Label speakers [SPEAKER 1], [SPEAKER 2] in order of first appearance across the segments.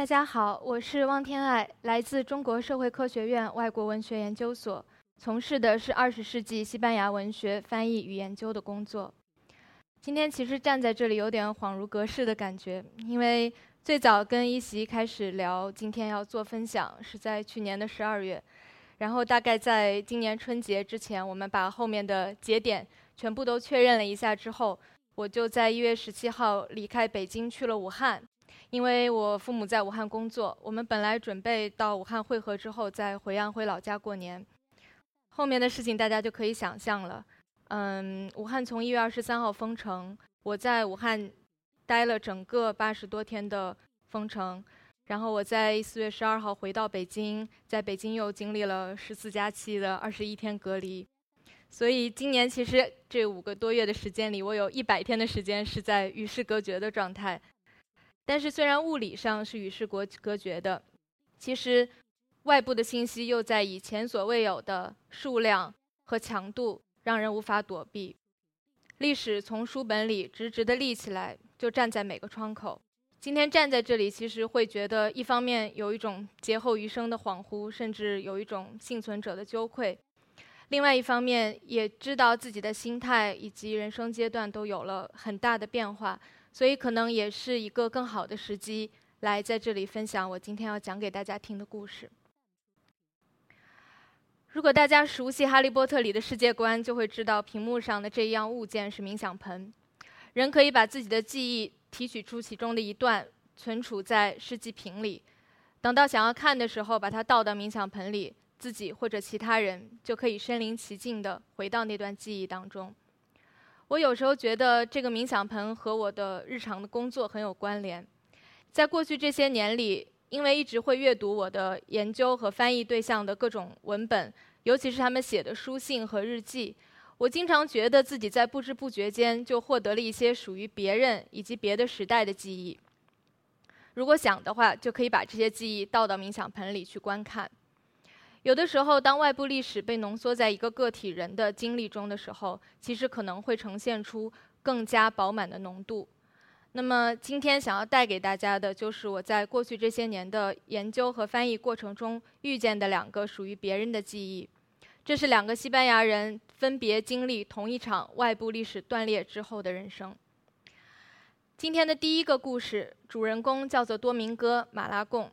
[SPEAKER 1] 大家好，我是汪天爱，来自中国社会科学院外国文学研究所，从事的是二十世纪西班牙文学翻译与研究的工作。今天其实站在这里有点恍如隔世的感觉，因为最早跟一席开始聊今天要做分享是在去年的十二月，然后大概在今年春节之前，我们把后面的节点全部都确认了一下之后，我就在一月十七号离开北京去了武汉。因为我父母在武汉工作，我们本来准备到武汉会合之后再回安徽老家过年。后面的事情大家就可以想象了。嗯，武汉从一月二十三号封城，我在武汉待了整个八十多天的封城，然后我在四月十二号回到北京，在北京又经历了十四加七的二十一天隔离。所以今年其实这五个多月的时间里，我有一百天的时间是在与世隔绝的状态。但是，虽然物理上是与世隔隔绝的，其实外部的信息又在以前所未有的数量和强度，让人无法躲避。历史从书本里直直地立起来，就站在每个窗口。今天站在这里，其实会觉得，一方面有一种劫后余生的恍惚，甚至有一种幸存者的羞愧；另外一方面，也知道自己的心态以及人生阶段都有了很大的变化。所以，可能也是一个更好的时机，来在这里分享我今天要讲给大家听的故事。如果大家熟悉《哈利波特》里的世界观，就会知道屏幕上的这一样物件是冥想盆。人可以把自己的记忆提取出其中的一段，存储在试剂瓶里，等到想要看的时候，把它倒到冥想盆里，自己或者其他人就可以身临其境地回到那段记忆当中。我有时候觉得这个冥想盆和我的日常的工作很有关联。在过去这些年里，因为一直会阅读我的研究和翻译对象的各种文本，尤其是他们写的书信和日记，我经常觉得自己在不知不觉间就获得了一些属于别人以及别的时代的记忆。如果想的话，就可以把这些记忆倒到冥想盆里去观看。有的时候，当外部历史被浓缩在一个个体人的经历中的时候，其实可能会呈现出更加饱满的浓度。那么，今天想要带给大家的，就是我在过去这些年的研究和翻译过程中遇见的两个属于别人的记忆。这是两个西班牙人分别经历同一场外部历史断裂之后的人生。今天的第一个故事，主人公叫做多明戈·马拉贡。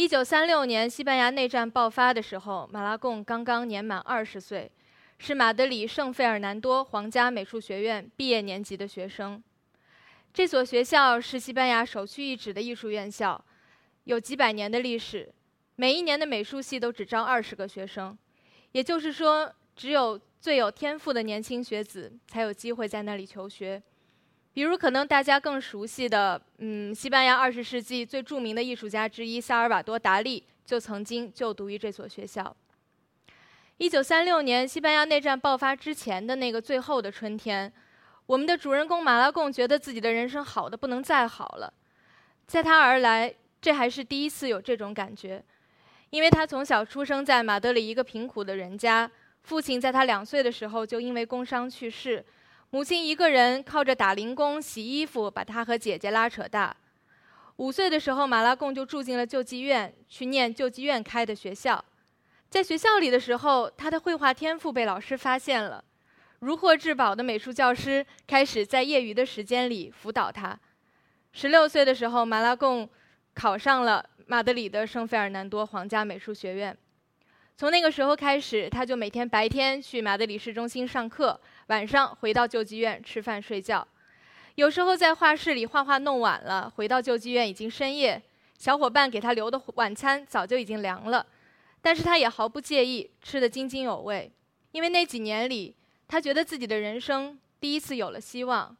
[SPEAKER 1] 一九三六年，西班牙内战爆发的时候，马拉贡刚刚年满二十岁，是马德里圣费尔南多皇家美术学院毕业年级的学生。这所学校是西班牙首屈一指的艺术院校，有几百年的历史。每一年的美术系都只招二十个学生，也就是说，只有最有天赋的年轻学子才有机会在那里求学。比如，可能大家更熟悉的，嗯，西班牙二十世纪最著名的艺术家之一萨尔瓦多·达利就曾经就读于这所学校。一九三六年，西班牙内战爆发之前的那个最后的春天，我们的主人公马拉贡觉得自己的人生好的不能再好了。在他而来，这还是第一次有这种感觉，因为他从小出生在马德里一个贫苦的人家，父亲在他两岁的时候就因为工伤去世。母亲一个人靠着打零工、洗衣服，把他和姐姐拉扯大。五岁的时候，马拉贡就住进了救济院，去念救济院开的学校。在学校里的时候，他的绘画天赋被老师发现了，如获至宝的美术教师开始在业余的时间里辅导他。十六岁的时候，马拉贡考上了马德里的圣费尔南多皇家美术学院。从那个时候开始，他就每天白天去马德里市中心上课，晚上回到救济院吃饭睡觉。有时候在画室里画画弄晚了，回到救济院已经深夜，小伙伴给他留的晚餐早就已经凉了，但是他也毫不介意，吃得津津有味，因为那几年里，他觉得自己的人生第一次有了希望。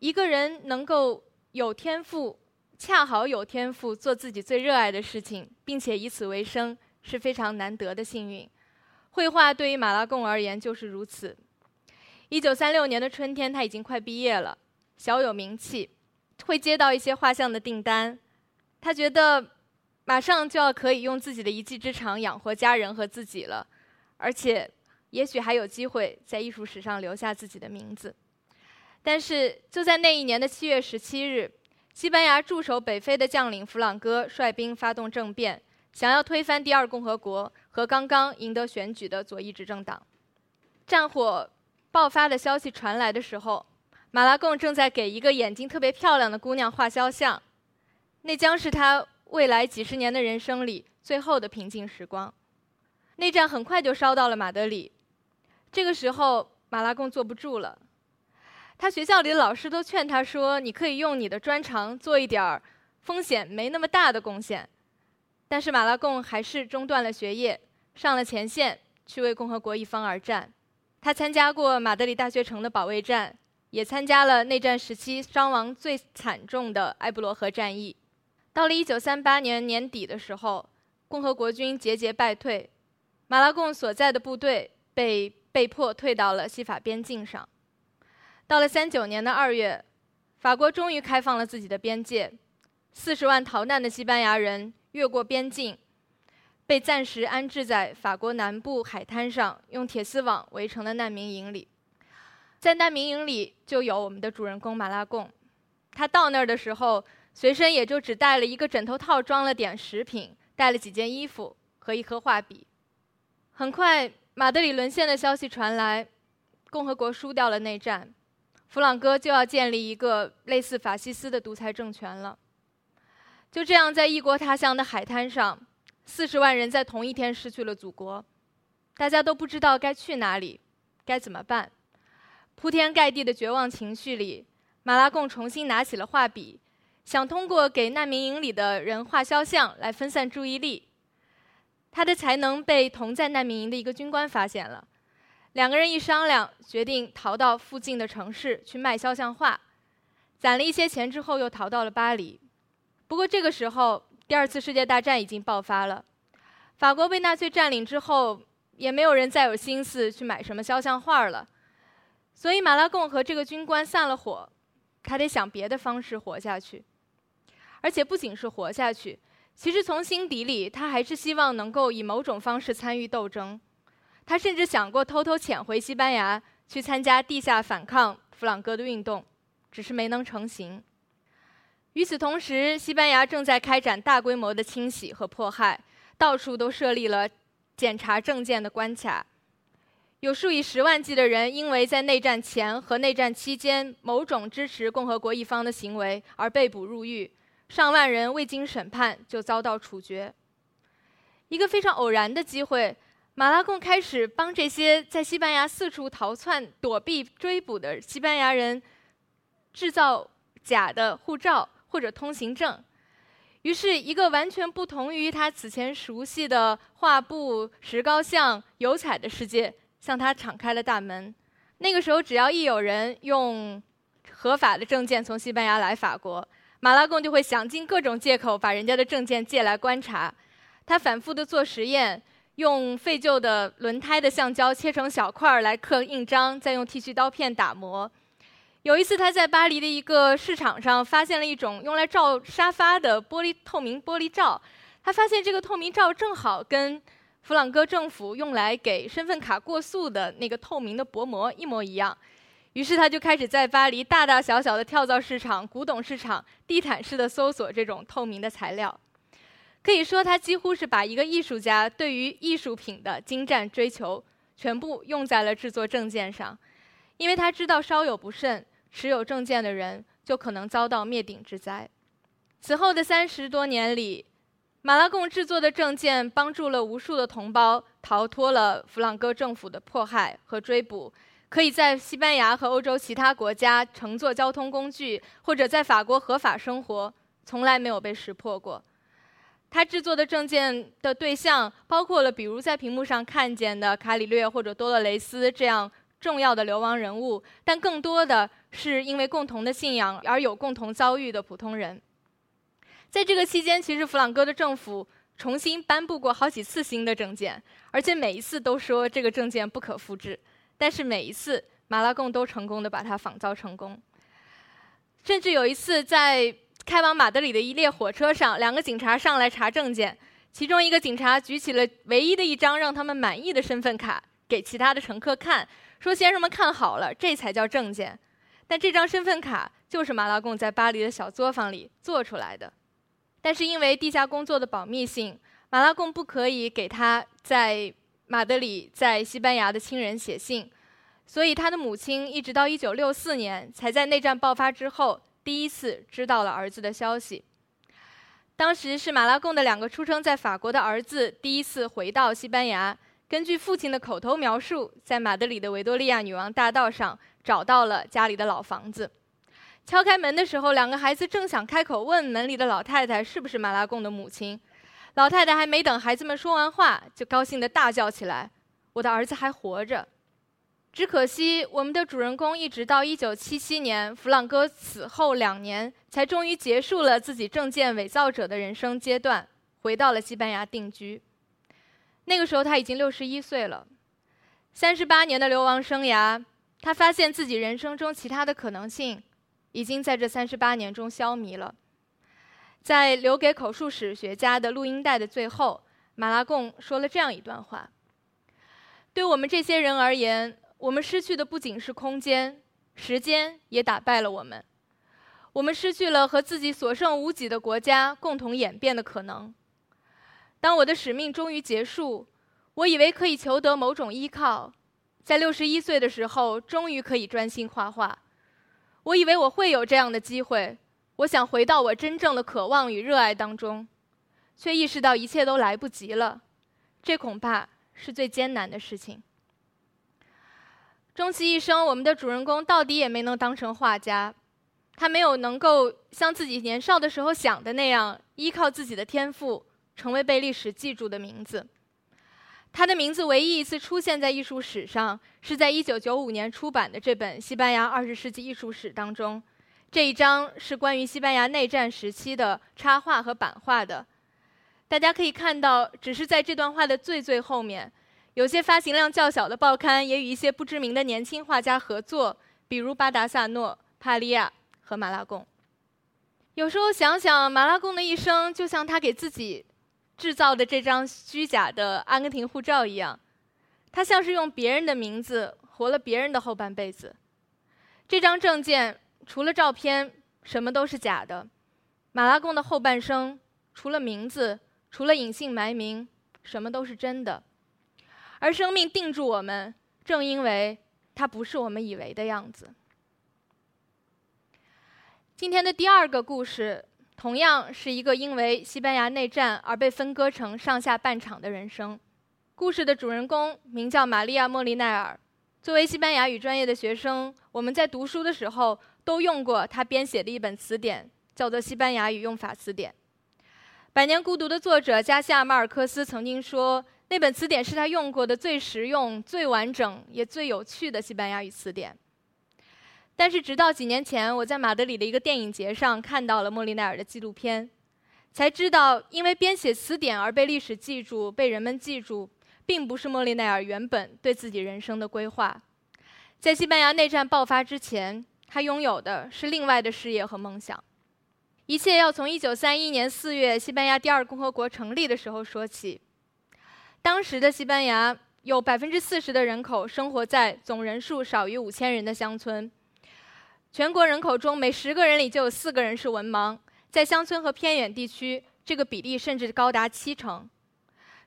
[SPEAKER 1] 一个人能够有天赋，恰好有天赋做自己最热爱的事情，并且以此为生。是非常难得的幸运，绘画对于马拉贡而言就是如此。一九三六年的春天，他已经快毕业了，小有名气，会接到一些画像的订单。他觉得马上就要可以用自己的一技之长养活家人和自己了，而且也许还有机会在艺术史上留下自己的名字。但是就在那一年的七月十七日，西班牙驻守北非的将领弗朗哥率兵发动政变，想要推翻第二共和国和刚刚赢得选举的左翼执政党。战火爆发的消息传来的时候，马拉贡正在给一个眼睛特别漂亮的姑娘画肖像，那将是他未来几十年的人生里最后的平静时光。内战很快就烧到了马德里，这个时候马拉贡坐不住了。他学校里的老师都劝他说：“你可以用你的专长做一点儿风险没那么大的贡献。”但是马拉贡还是中断了学业，上了前线去为共和国一方而战。他参加过马德里大学城的保卫战，也参加了内战时期伤亡最惨重的埃布罗河战役。到了1938年年底的时候，共和国军节节败退。马拉贡所在的部队被被迫退到了西法边境上。到了三九年的二月，法国终于开放了自己的边界，四十万逃难的西班牙人越过边境，被暂时安置在法国南部海滩上用铁丝网围成的难民营里。在难民营里就有我们的主人公马拉贡，他到那儿的时候，随身也就只带了一个枕头套，装了点食品，带了几件衣服和一盒画笔。很快，马德里沦陷的消息传来，共和国输掉了内战，弗朗哥就要建立一个类似法西斯的独裁政权了。就这样，在异国他乡的海滩上，四十万人在同一天失去了祖国，大家都不知道该去哪里，该怎么办。铺天盖地的绝望情绪里，马拉贡重新拿起了画笔，想通过给难民营里的人画肖像来分散注意力。他的才能被同在难民营的一个军官发现了，两个人一商量，决定逃到附近的城市去卖肖像画，攒了一些钱之后，又逃到了巴黎。不过这个时候，第二次世界大战已经爆发了，法国被纳粹占领之后，也没有人再有心思去买什么肖像画了，所以马拉贡和这个军官散了伙，他得想别的方式活下去，而且不仅是活下去。其实从心底里，他还是希望能够以某种方式参与斗争。他甚至想过偷偷潜回西班牙去参加地下反抗弗朗哥的运动，只是没能成行。与此同时，西班牙正在开展大规模的清洗和迫害，到处都设立了检查证件的关卡。有数以十万计的人因为在内战前和内战期间某种支持共和国一方的行为而被捕入狱。上万人未经审判就遭到处决。一个非常偶然的机会，马拉贡开始帮这些在西班牙四处逃窜、躲避追捕的西班牙人制造假的护照或者通行证。于是，一个完全不同于他此前熟悉的画布、石膏像、油彩的世界向他敞开了大门。那个时候，只要一有人用合法的证件从西班牙来法国，马拉贡就会想尽各种借口把人家的证件借来观察，他反复的做实验，用废旧的轮胎的橡胶切成小块儿来刻印章，再用剃须刀片打磨。有一次，他在巴黎的一个市场上发现了一种用来罩沙发的玻璃透明玻璃罩，他发现这个透明罩正好跟弗朗哥政府用来给身份卡过塑的那个透明的薄膜一模一样。于是他就开始在巴黎大大小小的跳蚤市场、古董市场地毯式的搜索这种透明的材料。可以说，他几乎是把一个艺术家对于艺术品的精湛追求全部用在了制作证件上，因为他知道稍有不慎，持有证件的人就可能遭到灭顶之灾。此后的三十多年里，马拉贡制作的证件帮助了无数的同胞逃脱了弗朗哥政府的迫害和追捕。可以在西班牙和欧洲其他国家乘坐交通工具，或者在法国合法生活，从来没有被识破过。他制作的证件的对象包括了，比如在屏幕上看见的卡里略或者多勒雷斯这样重要的流亡人物，但更多的是因为共同的信仰而有共同遭遇的普通人。在这个期间，其实弗朗哥的政府重新颁布过好几次新的证件，而且每一次都说这个证件不可复制。但是每一次，马拉贡都成功的把它仿造成功。甚至有一次，在开往马德里的一列火车上，两个警察上来查证件，其中一个警察举起了唯一的一张让他们满意的身份卡，给其他的乘客看，说：“先生们看好了，这才叫证件。”但这张身份卡就是马拉贡在巴黎的小作坊里做出来的。但是因为地下工作的保密性，马拉贡不可以给他在马德里在西班牙的亲人写信，所以他的母亲一直到1964年才在内战爆发之后第一次知道了儿子的消息。当时是马拉贡的两个出生在法国的儿子第一次回到西班牙，根据父亲的口头描述，在马德里的维多利亚女王大道上找到了家里的老房子。敲开门的时候，两个孩子正想开口问门里的老太太是不是马拉贡的母亲，老太太还没等孩子们说完话，就高兴地大叫起来：“我的儿子还活着！”只可惜，我们的主人公一直到1977年弗朗哥死后两年，才终于结束了自己证件伪造者的人生阶段，回到了西班牙定居。那个时候他已经61岁了，三十八年的流亡生涯，他发现自己人生中其他的可能性，已经在这三十八年中消弭了。在留给口述史学家的录音带的最后，马拉贡说了这样一段话：“对我们这些人而言。”我们失去的不仅是空间，时间也打败了我们。我们失去了和自己所剩无几的国家共同演变的可能。当我的使命终于结束，我以为可以求得某种依靠，在六十一岁的时候，终于可以专心画画。我以为我会有这样的机会，我想回到我真正的渴望与热爱当中，却意识到一切都来不及了。这恐怕是最艰难的事情。终其一生，我们的主人公到底也没能当成画家。他没有能够像自己年少的时候想的那样，依靠自己的天赋成为被历史记住的名字。他的名字唯一一次出现在艺术史上，是在1995年出版的这本《西班牙二十世纪艺术史》当中。这一章是关于西班牙内战时期的插画和版画的。大家可以看到，只是在这段话的最最后面。有些发行量较小的报刊也与一些不知名的年轻画家合作，比如巴达萨诺、帕利亚和马拉贡。有时候想想，马拉贡的一生就像他给自己制造的这张虚假的阿根廷护照一样，他像是用别人的名字活了别人的后半辈子。这张证件除了照片，什么都是假的。马拉贡的后半生，除了名字，除了隐姓埋名，什么都是真的。而生命定住我们，正因为它不是我们以为的样子。今天的第二个故事，同样是一个因为西班牙内战而被分割成上下半场的人生。故事的主人公名叫玛利亚·莫利奈尔。作为西班牙语专业的学生，我们在读书的时候都用过他编写的一本词典，叫做《西班牙语用法词典》。《百年孤独》的作者加西亚·马尔克斯曾经说。那本词典是他用过的最实用、最完整也最有趣的西班牙语词典。但是，直到几年前，我在马德里的一个电影节上看到了莫利奈尔的纪录片，才知道，因为编写词典而被历史记住、被人们记住，并不是莫利奈尔原本对自己人生的规划。在西班牙内战爆发之前，他拥有的是另外的事业和梦想。一切要从1931年4月西班牙第二共和国成立的时候说起。当时的西班牙有百分之四十的人口生活在总人数少于五千人的乡村，全国人口中每十个人里就有四个人是文盲，在乡村和偏远地区，这个比例甚至高达七成。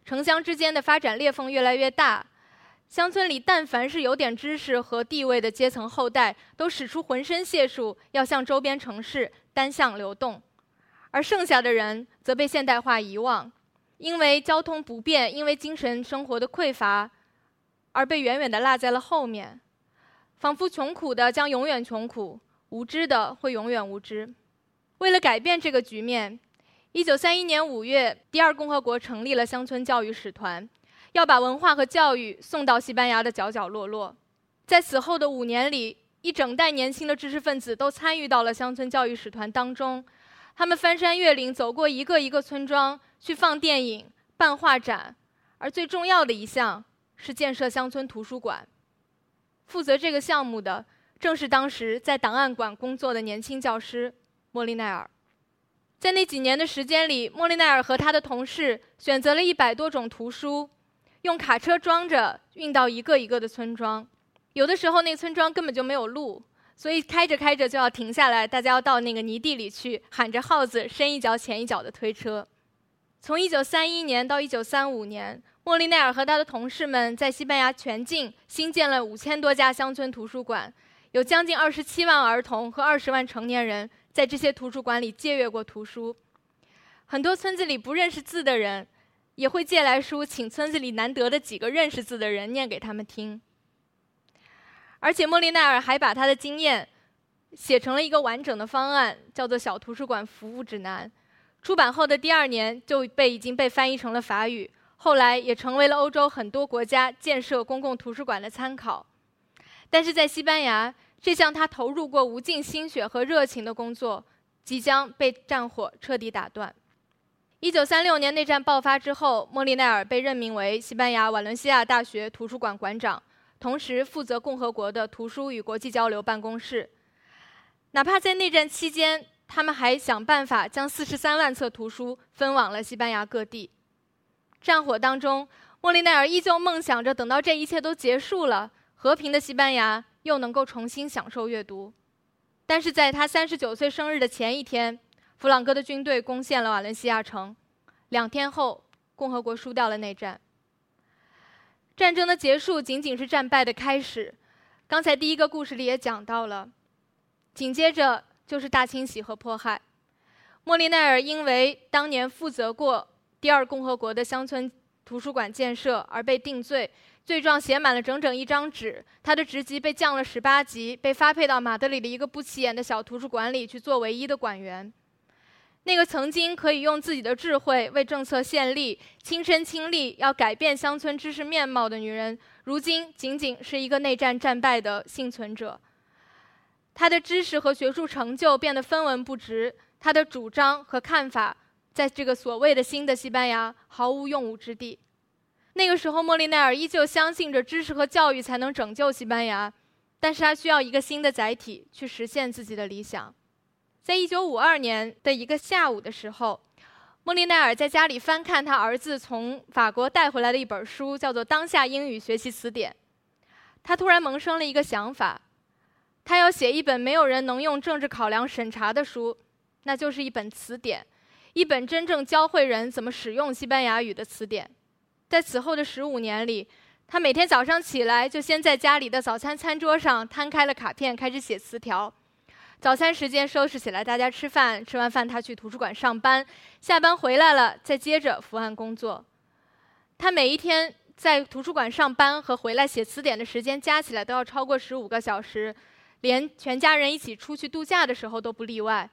[SPEAKER 1] 城乡之间的发展裂缝越来越大，乡村里但凡是有点知识和地位的阶层后代，都使出浑身解数要向周边城市单向流动，而剩下的人则被现代化遗忘。因为交通不便，因为精神生活的匮乏，而被远远地落在了后面，仿佛穷苦的将永远穷苦，无知的会永远无知。为了改变这个局面，1931年5月，第二共和国成立了乡村教育使团，要把文化和教育送到西班牙的角角落落。在此后的五年里，一整代年轻的知识分子都参与到了乡村教育使团当中，他们翻山越岭，走过一个一个村庄。去放电影、办画展，而最重要的一项是建设乡村图书馆。负责这个项目的正是当时在档案馆工作的年轻教师莫利奈尔。在那几年的时间里，莫利奈尔和他的同事选择了一百多种图书，用卡车装着运到一个一个的村庄。有的时候，那村庄根本就没有路，所以开着开着就要停下来，大家要到那个泥地里去，喊着号子，深一脚浅一脚的推车。从1931年到1935年，莫利奈尔和他的同事们在西班牙全境新建了五千多家乡村图书馆，有将近二十七万儿童和二十万成年人在这些图书馆里借阅过图书。很多村子里不认识字的人，也会借来书，请村子里难得的几个认识字的人念给他们听。而且莫利奈尔还把他的经验写成了一个完整的方案，叫做《小图书馆服务指南》。出版后的第二年就被已经被翻译成了法语，后来也成为了欧洲很多国家建设公共图书馆的参考。但是在西班牙，这项他投入过无尽心血和热情的工作，即将被战火彻底打断。一九三六年内战爆发之后，莫利奈尔被任命为西班牙瓦伦西亚大学图书馆馆长，同时负责共和国的图书与国际交流办公室。哪怕在内战期间，他们还想办法将四十三万册图书分往了西班牙各地。战火当中，莫利奈尔依旧梦想着，等到这一切都结束了，和平的西班牙又能够重新享受阅读。但是在他三十九岁生日的前一天，弗朗哥的军队攻陷了瓦伦西亚城。两天后，共和国输掉了内战。战争的结束仅仅是战败的开始。刚才第一个故事里也讲到了，紧接着。就是大清洗和迫害。莫利奈尔因为当年负责过第二共和国的乡村图书馆建设而被定罪，罪状写满了整整一张纸。他的职级被降了十八级，被发配到马德里的一个不起眼的小图书馆里去做唯一的馆员。那个曾经可以用自己的智慧为政策献力、亲身亲历要改变乡村知识面貌的女人，如今仅仅是一个内战战败的幸存者。她的知识和学术成就变得分文不值，她的主张和看法在这个所谓的新的西班牙毫无用武之地。那个时候，莫利奈尔依旧相信着知识和教育才能拯救西班牙，但是他需要一个新的载体去实现自己的理想。在一九五二年的一个下午的时候，莫利奈尔在家里翻看他儿子从法国带回来的一本书，叫做《当下英语学习词典》。他突然萌生了一个想法。他要写一本没有人能用政治考量审查的书，那就是一本词典，一本真正教会人怎么使用西班牙语的词典。在此后的十五年里，他每天早上起来就先在家里的早餐餐桌上摊开了卡片，开始写词条。早餐时间收拾起来，大家吃饭，吃完饭他去图书馆上班，下班回来了再接着伏案工作。他每一天在图书馆上班和回来写词典的时间加起来都要超过十五个小时。连全家人一起出去度假的时候都不例外，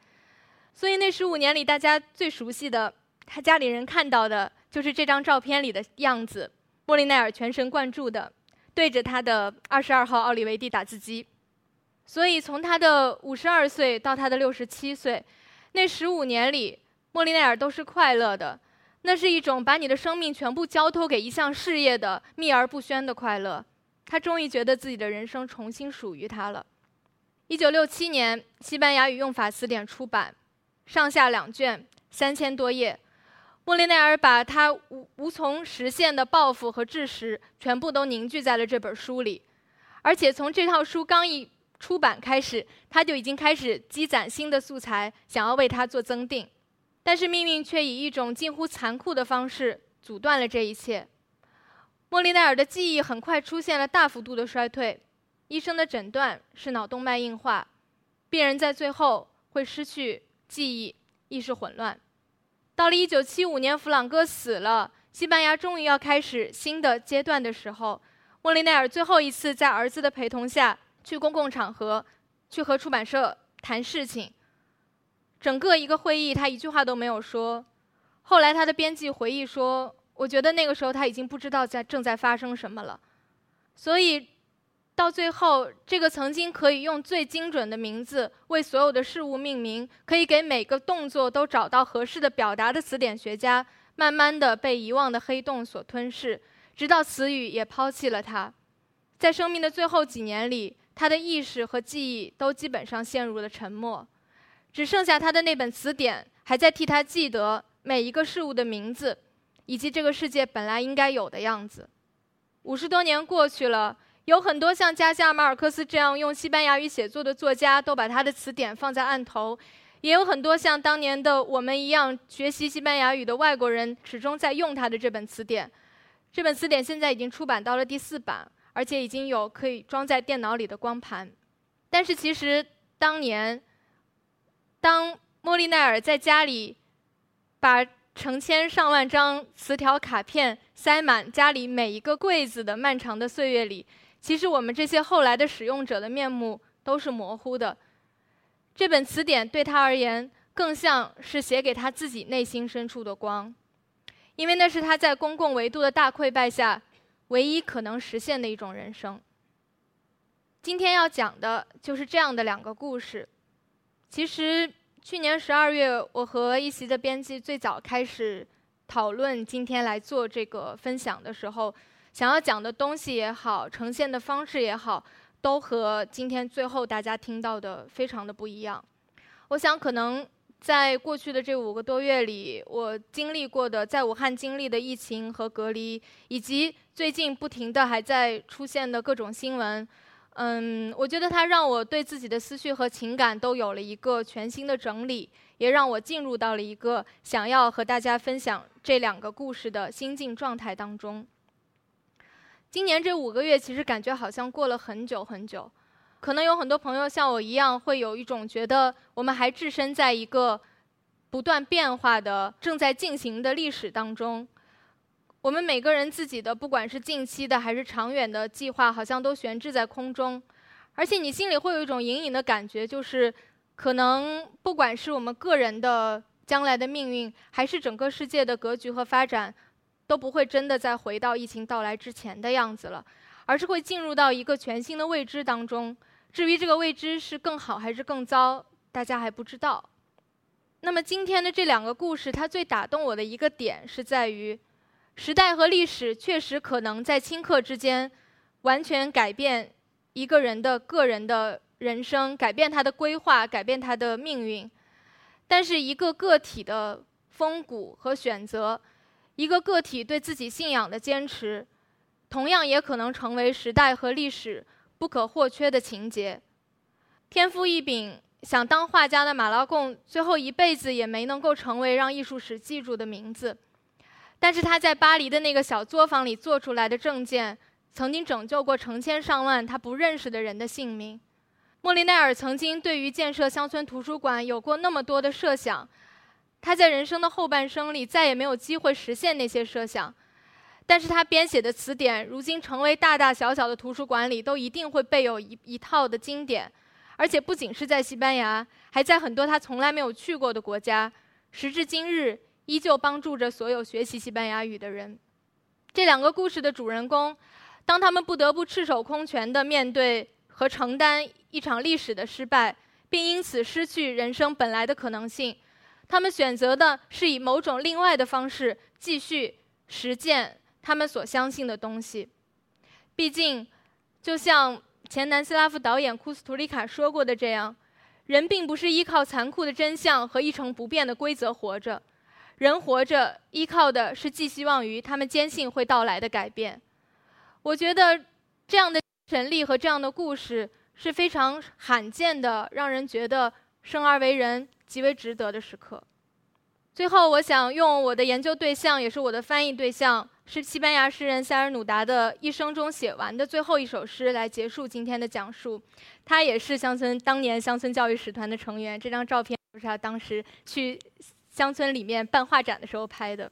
[SPEAKER 1] 所以那十五年里，大家最熟悉的，他家里人看到的就是这张照片里的样子。莫利奈尔全神贯注地对着他的二十二号奥利维蒂打字机，所以从他的五十二岁到他的六十七岁，那十五年里，莫利奈尔都是快乐的。那是一种把你的生命全部交托给一项事业的秘而不宣的快乐。他终于觉得自己的人生重新属于他了。一九六七年，西班牙语用法词典出版，上下两卷，三千多页。莫利奈尔把他无无从实现的抱负和志识全部都凝聚在了这本书里，而且从这套书刚一出版开始，他就已经开始积攒新的素材，想要为它做增订。但是命运却以一种近乎残酷的方式阻断了这一切。莫利奈尔的记忆很快出现了大幅度的衰退。医生的诊断是脑动脉硬化，病人在最后会失去记忆、意识混乱。到了1975年，弗朗哥死了，西班牙终于要开始新的阶段的时候，莫利奈尔最后一次在儿子的陪同下去公共场合，去和出版社谈事情。整个一个会议，他一句话都没有说。后来他的编辑回忆说：“我觉得那个时候他已经不知道在正在发生什么了。”所以。到最后，这个曾经可以用最精准的名字为所有的事物命名，可以给每个动作都找到合适的表达的词典学家，慢慢的被遗忘的黑洞所吞噬，直到词语也抛弃了他。在生命的最后几年里，他的意识和记忆都基本上陷入了沉默，只剩下他的那本词典还在替他记得每一个事物的名字，以及这个世界本来应该有的样子。五十多年过去了。有很多像加西亚马尔克斯这样用西班牙语写作的作家，都把他的词典放在案头；也有很多像当年的我们一样学习西班牙语的外国人，始终在用他的这本词典。这本词典现在已经出版到了第四版，而且已经有可以装在电脑里的光盘。但是其实当年，当莫利奈尔在家里把成千上万张词条卡片塞满家里每一个柜子的漫长的岁月里，其实我们这些后来的使用者的面目都是模糊的。这本词典对他而言，更像是写给他自己内心深处的光，因为那是他在公共维度的大溃败下唯一可能实现的一种人生。今天要讲的就是这样的两个故事。其实去年十二月，我和一席的编辑最早开始讨论今天来做这个分享的时候。想要讲的东西也好，呈现的方式也好，都和今天最后大家听到的非常的不一样。我想，可能在过去的这五个多月里，我经历过的在武汉经历的疫情和隔离，以及最近不停的还在出现的各种新闻，嗯，我觉得它让我对自己的思绪和情感都有了一个全新的整理，也让我进入到了一个想要和大家分享这两个故事的心境状态当中。今年这五个月，其实感觉好像过了很久很久。可能有很多朋友像我一样，会有一种觉得我们还置身在一个不断变化的、正在进行的历史当中。我们每个人自己的，不管是近期的还是长远的计划，好像都悬置在空中。而且你心里会有一种隐隐的感觉，就是可能不管是我们个人的将来的命运，还是整个世界的格局和发展。都不会真的再回到疫情到来之前的样子了，而是会进入到一个全新的未知当中。至于这个未知是更好还是更糟，大家还不知道。那么今天的这两个故事，它最打动我的一个点是在于，时代和历史确实可能在顷刻之间完全改变一个人的个人的人生，改变他的规划，改变他的命运。但是一个个体的风骨和选择。一个个体对自己信仰的坚持，同样也可能成为时代和历史不可或缺的情节。天赋异禀、想当画家的马拉贡，最后一辈子也没能够成为让艺术史记住的名字。但是他在巴黎的那个小作坊里做出来的证件，曾经拯救过成千上万他不认识的人的性命。莫里奈尔曾经对于建设乡村图书馆有过那么多的设想。他在人生的后半生里再也没有机会实现那些设想，但是他编写的词典如今成为大大小小的图书馆里都一定会备有一一套的经典，而且不仅是在西班牙，还在很多他从来没有去过的国家，时至今日依旧帮助着所有学习西班牙语的人。这两个故事的主人公，当他们不得不赤手空拳地面对和承担一场历史的失败，并因此失去人生本来的可能性。他们选择的是以某种另外的方式继续实践他们所相信的东西。毕竟，就像前南斯拉夫导演库斯图里卡说过的这样，人并不是依靠残酷的真相和一成不变的规则活着，人活着依靠的是寄希望于他们坚信会到来的改变。我觉得这样的神力和这样的故事是非常罕见的，让人觉得生而为人。极为值得的时刻。最后，我想用我的研究对象，也是我的翻译对象，是西班牙诗人塞尔努达的一生中写完的最后一首诗，来结束今天的讲述。他也是乡村当年乡村教育使团的成员。这张照片是他当时去乡村里面办画展的时候拍的。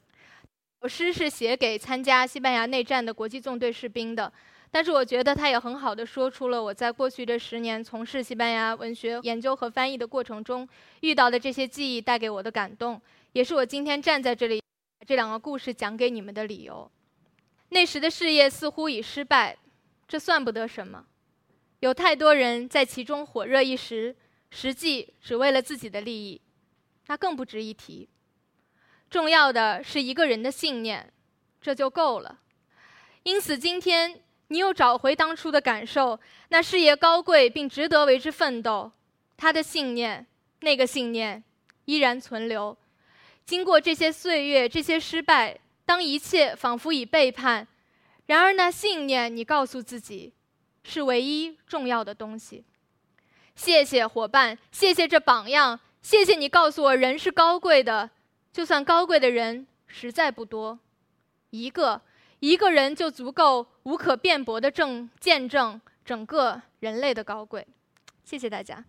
[SPEAKER 1] 诗是写给参加西班牙内战的国际纵队士兵的。但是我觉得他也很好的说出了我在过去这十年从事西班牙文学研究和翻译的过程中遇到的这些记忆带给我的感动，也是我今天站在这里把这两个故事讲给你们的理由。那时的事业似乎已失败，这算不得什么。有太多人在其中火热一时，实际只为了自己的利益，那更不值一提。重要的是一个人的信念，这就够了。因此今天。你又找回当初的感受，那事业高贵并值得为之奋斗。他的信念，那个信念依然存留。经过这些岁月，这些失败，当一切仿佛已背叛，然而那信念，你告诉自己，是唯一重要的东西。谢谢伙伴，谢谢这榜样，谢谢你告诉我人是高贵的，就算高贵的人实在不多，一个一个人就足够无可辩驳的证见证整个人类的高贵。谢谢大家。